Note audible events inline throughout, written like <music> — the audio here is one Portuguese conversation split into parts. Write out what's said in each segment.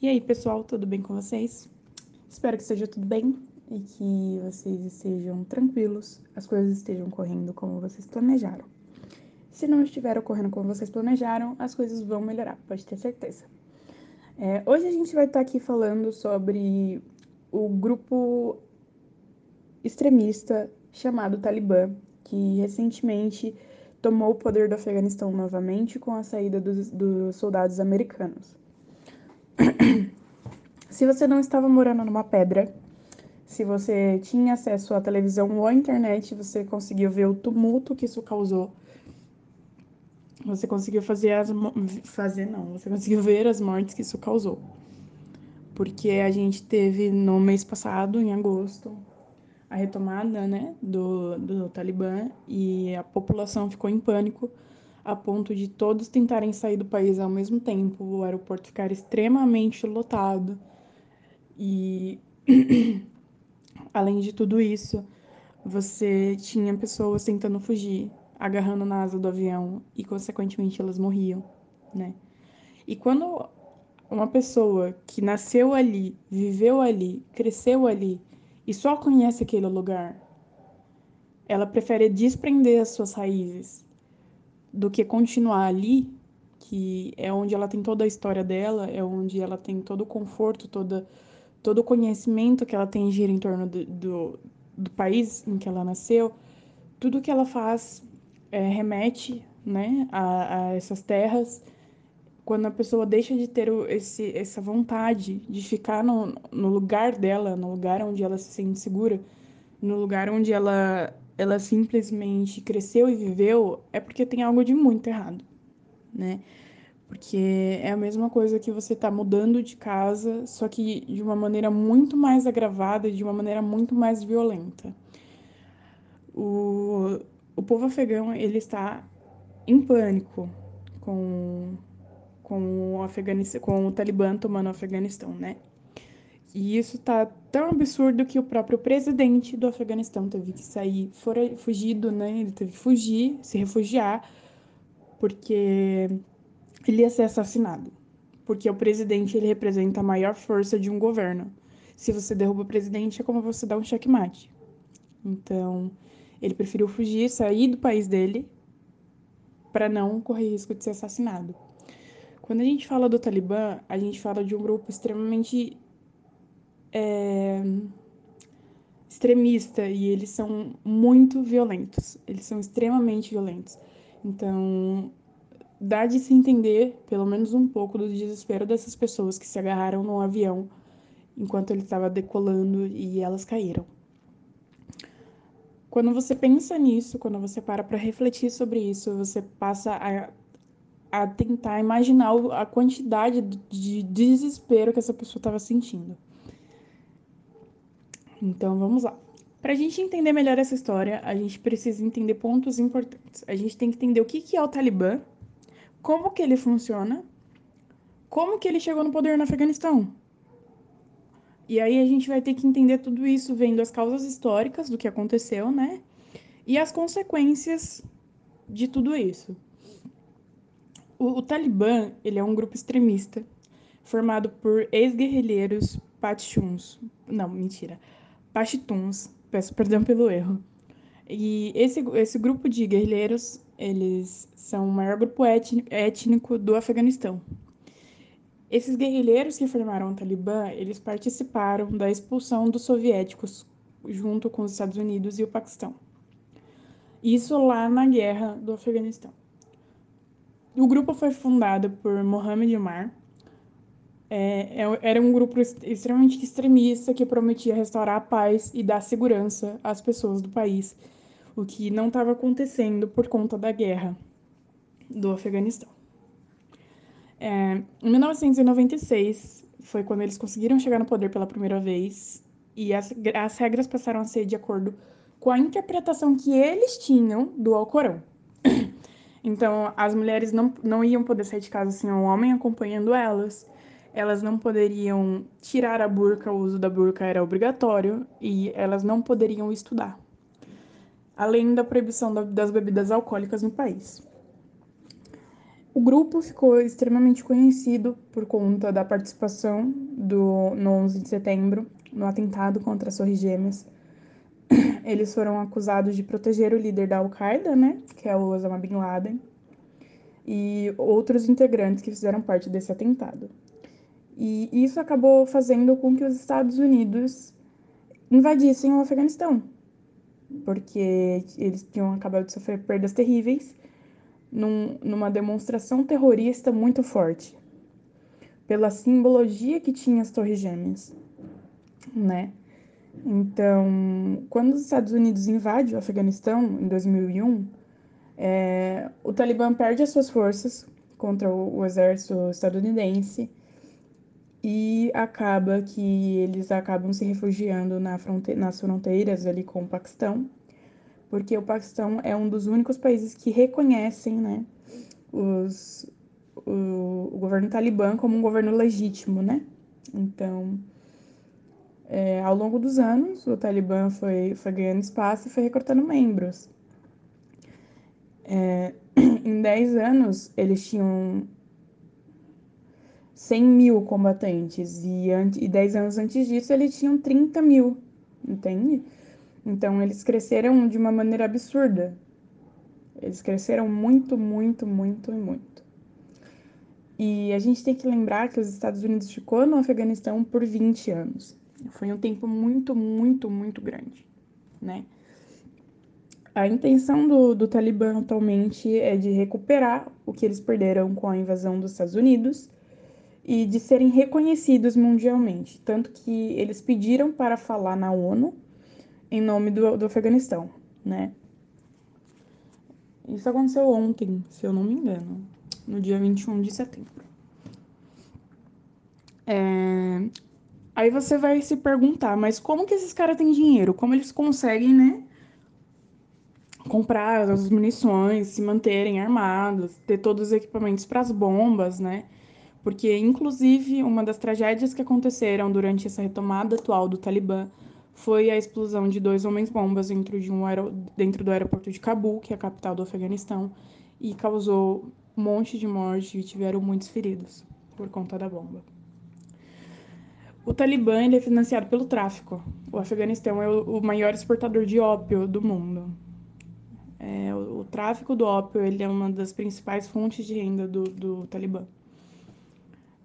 E aí, pessoal, tudo bem com vocês? Espero que esteja tudo bem e que vocês estejam tranquilos, as coisas estejam correndo como vocês planejaram. Se não estiver ocorrendo como vocês planejaram, as coisas vão melhorar, pode ter certeza. É, hoje a gente vai estar aqui falando sobre o grupo extremista chamado Talibã, que recentemente tomou o poder do Afeganistão novamente com a saída dos, dos soldados americanos. <clears throat> se você não estava morando numa pedra, se você tinha acesso à televisão ou à internet, você conseguiu ver o tumulto que isso causou. Você conseguiu fazer as fazer não, você conseguiu ver as mortes que isso causou. Porque a gente teve no mês passado, em agosto, a retomada, né, do, do Talibã e a população ficou em pânico a ponto de todos tentarem sair do país ao mesmo tempo, o aeroporto ficar extremamente lotado. E <clears throat> além de tudo isso, você tinha pessoas tentando fugir, agarrando na asa do avião e consequentemente elas morriam, né? E quando uma pessoa que nasceu ali, viveu ali, cresceu ali e só conhece aquele lugar, ela prefere desprender as suas raízes do que continuar ali, que é onde ela tem toda a história dela, é onde ela tem todo o conforto, toda, todo o conhecimento que ela tem gira em torno do, do, do país em que ela nasceu, tudo que ela faz é, remete né, a, a, essas terras. Quando a pessoa deixa de ter esse, essa vontade de ficar no, no lugar dela, no lugar onde ela se sente segura, no lugar onde ela ela simplesmente cresceu e viveu, é porque tem algo de muito errado, né? Porque é a mesma coisa que você tá mudando de casa, só que de uma maneira muito mais agravada, de uma maneira muito mais violenta. O, o povo afegão, ele está em pânico com, com, o com o Talibã tomando o Afeganistão, né? E isso tá tão absurdo que o próprio presidente do Afeganistão teve que sair fora, fugido, né? Ele teve que fugir, se refugiar, porque ele ia ser assassinado. Porque o presidente ele representa a maior força de um governo. Se você derruba o presidente, é como você dá um checkmate. Então, ele preferiu fugir, sair do país dele, para não correr risco de ser assassinado. Quando a gente fala do Talibã, a gente fala de um grupo extremamente é, extremista e eles são muito violentos. Eles são extremamente violentos. Então, dá de se entender, pelo menos um pouco, do desespero dessas pessoas que se agarraram num avião enquanto ele estava decolando e elas caíram. Quando você pensa nisso, quando você para para refletir sobre isso, você passa a, a tentar imaginar a quantidade de desespero que essa pessoa estava sentindo. Então vamos lá. Para a gente entender melhor essa história, a gente precisa entender pontos importantes. A gente tem que entender o que, é o Talibã, como que ele funciona, como que ele chegou no poder no Afeganistão. E aí a gente vai ter que entender tudo isso vendo as causas históricas do que aconteceu, né? E as consequências de tudo isso. O, o Talibã, ele é um grupo extremista formado por ex-guerrilheiros Pashtuns. Não, mentira Pashtuns, peço perdão pelo erro. E esse, esse grupo de guerrilheiros, eles são o maior grupo étnico do Afeganistão. Esses guerrilheiros que formaram o Talibã, eles participaram da expulsão dos soviéticos junto com os Estados Unidos e o Paquistão. Isso lá na guerra do Afeganistão. O grupo foi fundado por Mohammed Omar, é, é, era um grupo extremamente extremista que prometia restaurar a paz e dar segurança às pessoas do país, o que não estava acontecendo por conta da guerra do Afeganistão. É, em 1996 foi quando eles conseguiram chegar no poder pela primeira vez e as, as regras passaram a ser de acordo com a interpretação que eles tinham do Alcorão. Então, as mulheres não, não iam poder sair de casa sem um homem acompanhando elas elas não poderiam tirar a burca, o uso da burca era obrigatório e elas não poderiam estudar, além da proibição das bebidas alcoólicas no país. O grupo ficou extremamente conhecido por conta da participação do, no 11 de setembro, no atentado contra as Torres Gêmeas. <clears throat> Eles foram acusados de proteger o líder da Al-Qaeda, né, que é o Osama Bin Laden, e outros integrantes que fizeram parte desse atentado. E isso acabou fazendo com que os Estados Unidos invadissem o Afeganistão, porque eles tinham acabado de sofrer perdas terríveis num, numa demonstração terrorista muito forte, pela simbologia que tinha as Torres Gêmeas, né? Então, quando os Estados Unidos invadem o Afeganistão em 2001, é, o Talibã perde as suas forças contra o, o exército estadunidense e acaba que eles acabam se refugiando na fronte nas fronteiras ali com o Paquistão, porque o Paquistão é um dos únicos países que reconhecem né, os, o, o governo talibã como um governo legítimo, né? Então, é, ao longo dos anos, o Talibã foi, foi ganhando espaço e foi recrutando membros. É, <clears throat> em 10 anos, eles tinham 100 mil combatentes, e, e 10 anos antes disso, eles tinham 30 mil, entende? Então, eles cresceram de uma maneira absurda. Eles cresceram muito, muito, muito e muito. E a gente tem que lembrar que os Estados Unidos ficou no Afeganistão por 20 anos. Foi um tempo muito, muito, muito grande, né? A intenção do, do Talibã atualmente é de recuperar o que eles perderam com a invasão dos Estados Unidos e de serem reconhecidos mundialmente. Tanto que eles pediram para falar na ONU em nome do, do Afeganistão, né? Isso aconteceu ontem, se eu não me engano, no dia 21 de setembro. É... Aí você vai se perguntar, mas como que esses caras têm dinheiro? Como eles conseguem, né? Comprar as munições, se manterem armados, ter todos os equipamentos para as bombas, né? Porque, inclusive, uma das tragédias que aconteceram durante essa retomada atual do Talibã foi a explosão de dois homens-bombas dentro, de um aer... dentro do aeroporto de Cabul, que é a capital do Afeganistão, e causou um monte de morte e tiveram muitos feridos por conta da bomba. O Talibã é financiado pelo tráfico. O Afeganistão é o, maior exportador de ópio do mundo. É, o, o, tráfico do ópio ele é uma das principais fontes de renda do, do Talibã.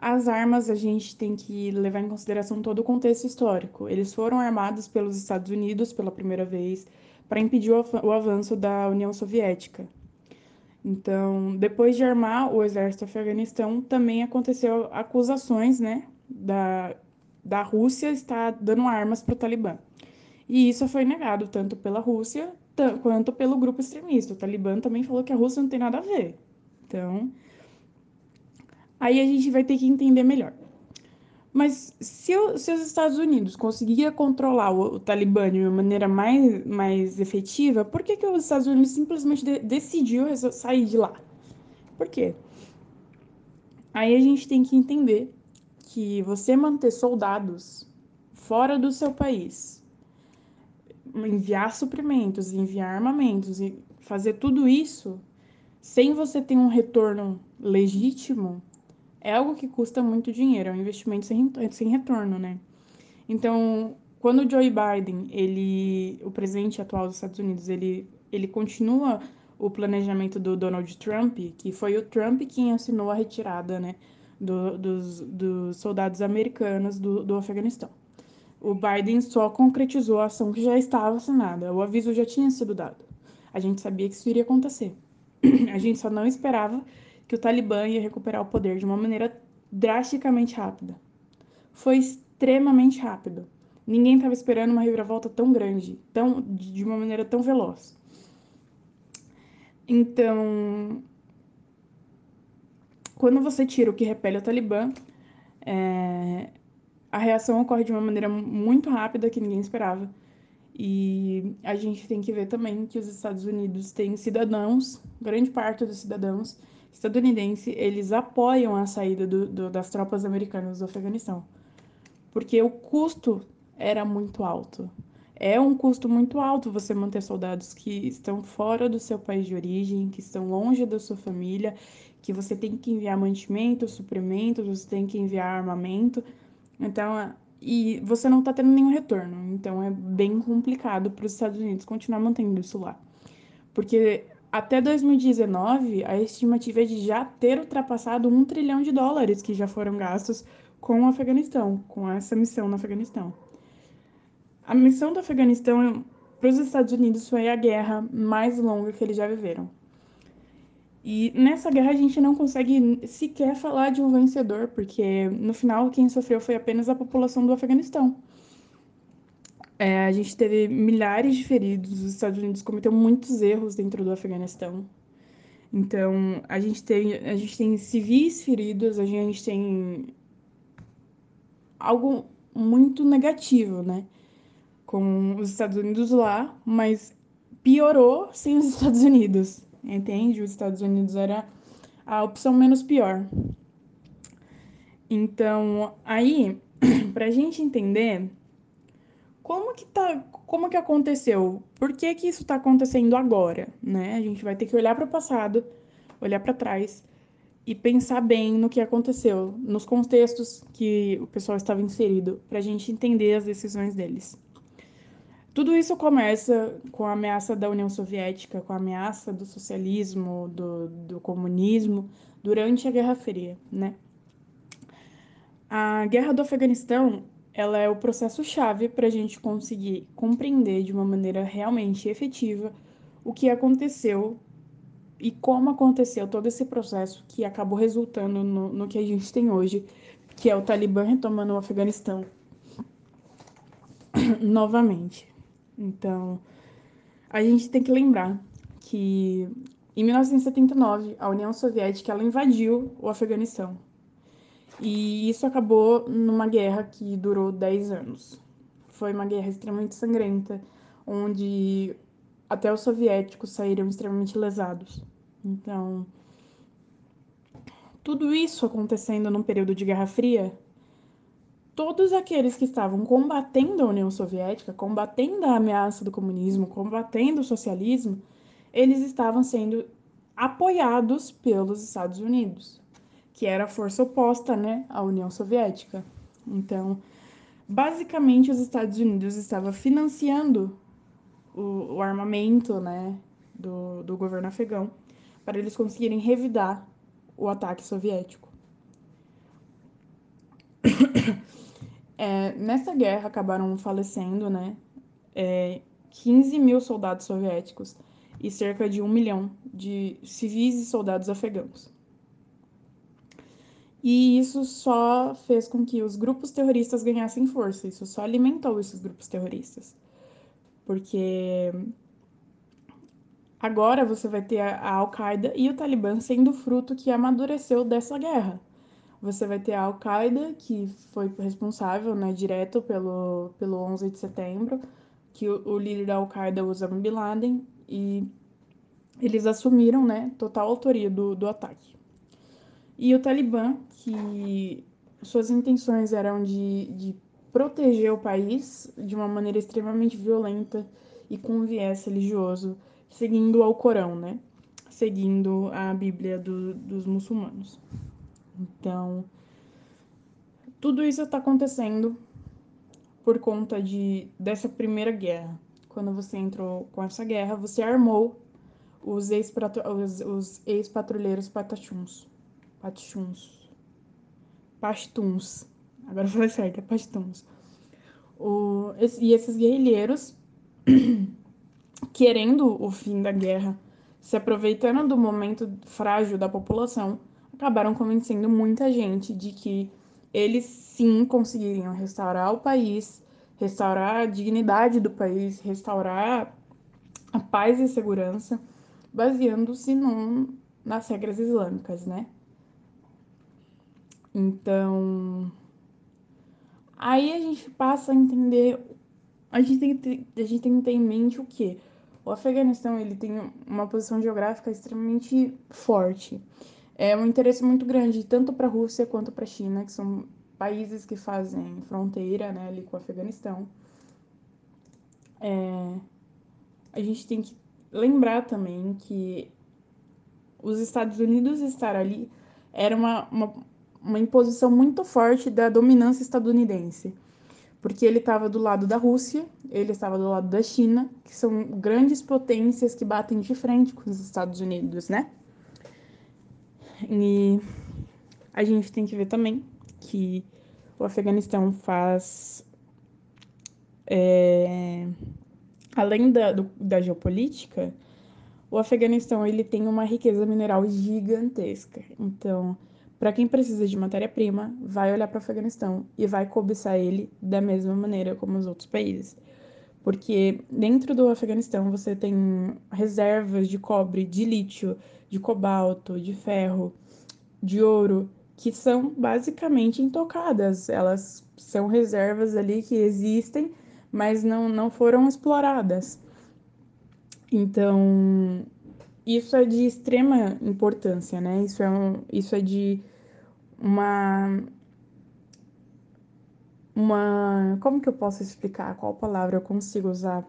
As armas a gente tem que levar em consideração todo o contexto histórico. Eles foram armados pelos Estados Unidos pela primeira vez para impedir o, avanço da União Soviética. Então, depois de armar o exército afeganistão, também aconteceu acusações, né, da da Rússia está dando armas para o Talibã. E isso foi negado tanto pela Rússia quanto pelo grupo extremista. O Talibã também falou que a Rússia não tem nada a ver. Então, aí a gente vai ter que entender melhor. Mas se, o, se os Estados Unidos conseguiam controlar o, o, Talibã de uma maneira mais, mais efetiva, por que, que os Estados Unidos simplesmente de, decidiu sair de lá? Por quê? Aí a gente tem que entender que você manter soldados fora do seu país, enviar suprimentos, enviar armamentos e fazer tudo isso sem você ter um retorno legítimo é algo que custa muito dinheiro, é um investimento sem, sem retorno, né? Então, quando o Joe Biden, ele, o presidente atual dos Estados Unidos, ele, ele continua o planejamento do Donald Trump, que foi o Trump quem assinou a retirada, né, do, dos, dos, soldados americanos do, do Afeganistão. O Biden só concretizou a ação que já estava assinada, o aviso já tinha sido dado. A gente sabia que isso iria acontecer. <clears throat> A gente só não esperava que o Talibã ia recuperar o poder de uma maneira drasticamente rápida. Foi extremamente rápido. Ninguém estava esperando uma reviravolta tão grande, tão, de uma maneira tão veloz. Então, quando você tira o que repele o Talibã, é, a reação ocorre de uma maneira muito rápida que ninguém esperava. E a gente tem que ver também que os Estados Unidos têm cidadãos, grande parte dos cidadãos estadunidenses, eles apoiam a saída do, do, das tropas americanas do Afeganistão. Porque o custo era muito alto. É um custo muito alto você manter soldados que estão fora do seu país de origem, que estão longe da sua família que você tem que enviar mantimentos, suprimentos, você tem que enviar armamento. Então, e você não está tendo nenhum retorno. Então é bem complicado para os Estados Unidos continuar mantendo isso lá. Porque até 2019, a estimativa é de já ter ultrapassado um trilhão de dólares que já foram gastos com o Afeganistão, com essa missão no Afeganistão. A missão do Afeganistão para os Estados Unidos foi a guerra mais longa que eles já viveram. E nessa guerra a gente não consegue sequer falar de um vencedor, porque no final quem sofreu foi apenas a população do Afeganistão. É, a gente teve milhares de feridos, os Estados Unidos cometeu muitos erros dentro do Afeganistão. Então, a gente tem, a gente tem civis feridos, a gente tem algo muito negativo, né? Com os Estados Unidos lá, mas piorou sem os <laughs> Estados Unidos, entende? Os Estados Unidos era a opção menos pior. Então, aí, <clears throat> pra gente entender como que tá, como que aconteceu? Por que que isso tá acontecendo agora, né? A gente vai ter que olhar para o passado, olhar para trás e pensar bem no que aconteceu, nos contextos que o pessoal estava inserido, para a gente entender as decisões deles. Tudo isso começa com a ameaça da União Soviética, com a ameaça do socialismo, do, do comunismo, durante a Guerra Fria, né? A Guerra do Afeganistão ela é o processo chave para a gente conseguir compreender de uma maneira realmente efetiva o que aconteceu e como aconteceu todo esse processo que acabou resultando no, no que a gente tem hoje, que é o Talibã retomando o Afeganistão <coughs> novamente. Então, a gente tem que lembrar que em 1979 a União Soviética ela invadiu o Afeganistão e isso acabou numa guerra que durou 10 anos. Foi uma guerra extremamente sangrenta, onde até os soviéticos saíram extremamente lesados. Então, tudo isso acontecendo num período de Guerra Fria, todos aqueles que estavam combatendo a União Soviética, combatendo a ameaça do comunismo, combatendo o socialismo, eles estavam sendo apoiados pelos Estados Unidos que era a força oposta né, à União Soviética. Então, basicamente, os Estados Unidos estavam financiando o, o armamento né, do, do governo afegão para eles conseguirem revidar o ataque soviético. <coughs> É, nessa guerra acabaram falecendo né, é, 15 mil soldados soviéticos e cerca de um milhão de civis e soldados afegãos. E isso só fez com que os grupos terroristas ganhassem força, isso só alimentou esses grupos terroristas. Porque agora você vai ter a Al-Qaeda e o Talibã sendo fruto que amadureceu dessa guerra. Você vai ter a Al-Qaeda, que foi responsável, né, direto pelo, pelo 11 de setembro, que o, o líder da Al-Qaeda, Osama Bin Laden, e eles assumiram, né, total autoria do, do ataque. E o Talibã, que suas intenções eram de, de proteger o país de uma maneira extremamente violenta e com viés religioso, seguindo ao Corão, né? Seguindo a Bíblia do, dos muçulmanos. Então, tudo isso está acontecendo por conta de dessa primeira guerra. Quando você entrou com essa guerra, você armou os ex-patrulheiros ex patachuns. Pachuns. Pastuns. Agora eu falei certo, é Pastuns. O, e esses guerrilheiros, <clears throat> querendo o fim da guerra, se aproveitando do momento frágil da população, acabaram convencendo muita gente de que eles sim conseguiriam restaurar o país, restaurar a dignidade do país, restaurar a paz e segurança, baseando-se nas regras islâmicas, né? Então, aí a gente passa a entender, a gente tem que ter, a gente tem que ter em mente o que o Afeganistão ele tem uma posição geográfica extremamente forte. É um interesse muito grande tanto para a Rússia quanto para a China, que são países que fazem fronteira, né, ali com o Afeganistão. É, a gente tem que lembrar também que os Estados Unidos estar ali era uma, uma, uma imposição muito forte da dominância estadunidense. Porque ele estava do lado da Rússia, ele estava do lado da China, que são grandes potências que batem de frente com os Estados Unidos, né? E a gente tem que ver também que o Afeganistão faz. É, além da, do, da geopolítica, o Afeganistão ele tem uma riqueza mineral gigantesca. Então, para quem precisa de matéria-prima, vai olhar para o Afeganistão e vai cobiçar ele da mesma maneira como os outros países. Porque dentro do Afeganistão você tem reservas de cobre, de lítio, de cobalto, de ferro, de ouro, que são basicamente intocadas. Elas são reservas ali que existem, mas não, não foram exploradas. Então, isso é de extrema importância, né? Isso é, um, isso é de uma. Uma. Como que eu posso explicar? Qual palavra eu consigo usar?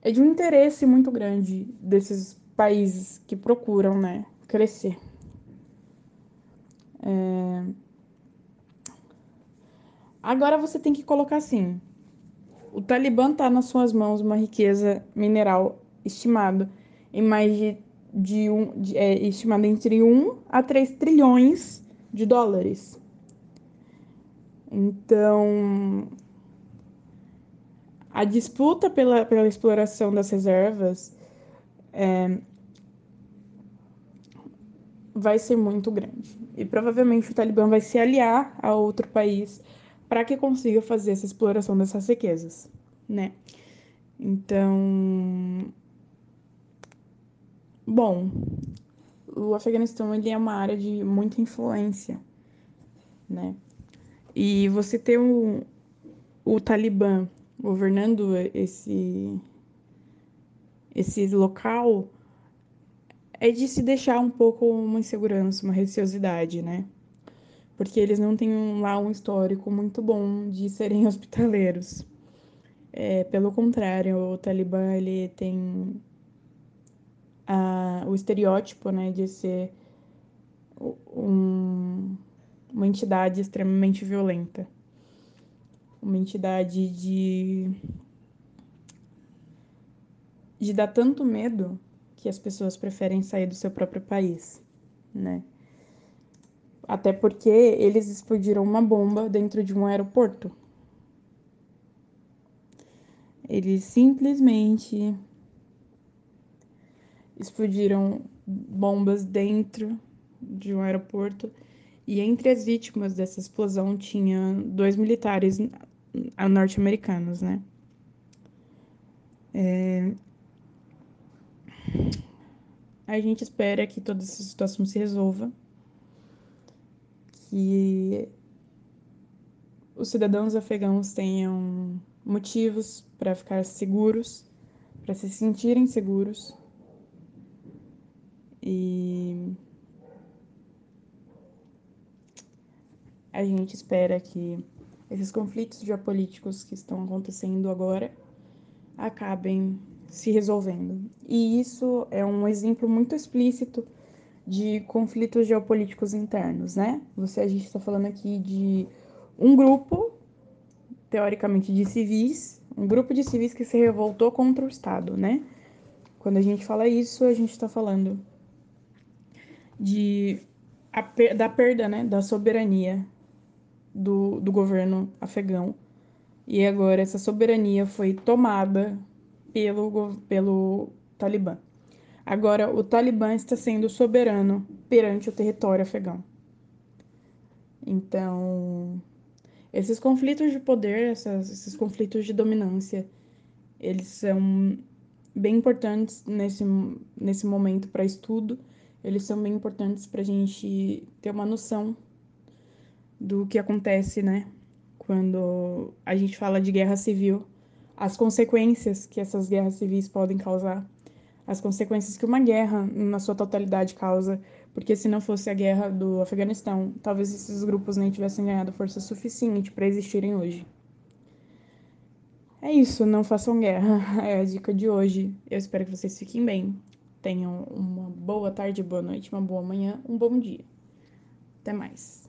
É de um interesse muito grande desses países que procuram, né? Crescer. É... Agora você tem que colocar assim: o Talibã está nas suas mãos uma riqueza mineral estimada em mais de, de um, de, é, estimada entre 1 a 3 trilhões de dólares. Então, a disputa pela, pela exploração das reservas é, vai ser muito grande. E provavelmente o Talibã vai se aliar a outro país para que consiga fazer essa exploração dessas riquezas, né? Então, bom, o Afeganistão ele é uma área de muita influência, né? E você ter o, o Talibã governando esse esse local é de se deixar um pouco uma insegurança, uma receosidade, né? Porque eles não têm lá um histórico muito bom de serem <laughs> hospitaleiros. É, pelo contrário, o Talibã ele tem a, o estereótipo né, de ser um, uma entidade extremamente violenta. Uma entidade de, de dar tanto medo que as pessoas preferem sair do seu próprio país, né? Até porque eles explodiram uma bomba dentro de um aeroporto. Eles simplesmente explodiram bombas dentro de um aeroporto e entre as vítimas dessa explosão tinha dois militares norte-americanos, né? É... A gente espera que toda essa situação se resolva, que os cidadãos afegãos tenham motivos para ficar seguros, para se sentirem seguros e a gente espera que esses conflitos geopolíticos que estão acontecendo agora acabem se resolvendo. E isso é um exemplo muito explícito de conflitos geopolíticos internos, né? Você a gente está falando aqui de um grupo, teoricamente de civis, um grupo de civis que se revoltou contra o Estado, né? Quando a gente fala isso, a gente está falando de a, da perda né, da soberania do, do governo afegão. E agora essa soberania foi tomada pelo, pelo Talibã. Agora o Talibã está sendo soberano perante o território afegão. Então, esses conflitos de poder, essas, esses conflitos de dominância, eles são bem importantes nesse, nesse momento para estudo eles são bem importantes para a gente ter uma noção do que acontece, né? Quando a gente fala de guerra civil, as consequências que essas guerras civis podem causar, as consequências que uma guerra, na sua totalidade, causa, porque se não fosse a guerra do Afeganistão, talvez esses grupos nem tivessem ganhado força suficiente para existirem hoje. É isso, não façam guerra. <laughs> É a dica de hoje. Eu espero que vocês fiquem bem. Tenham uma boa tarde, boa noite, uma boa manhã, um bom dia. Até mais.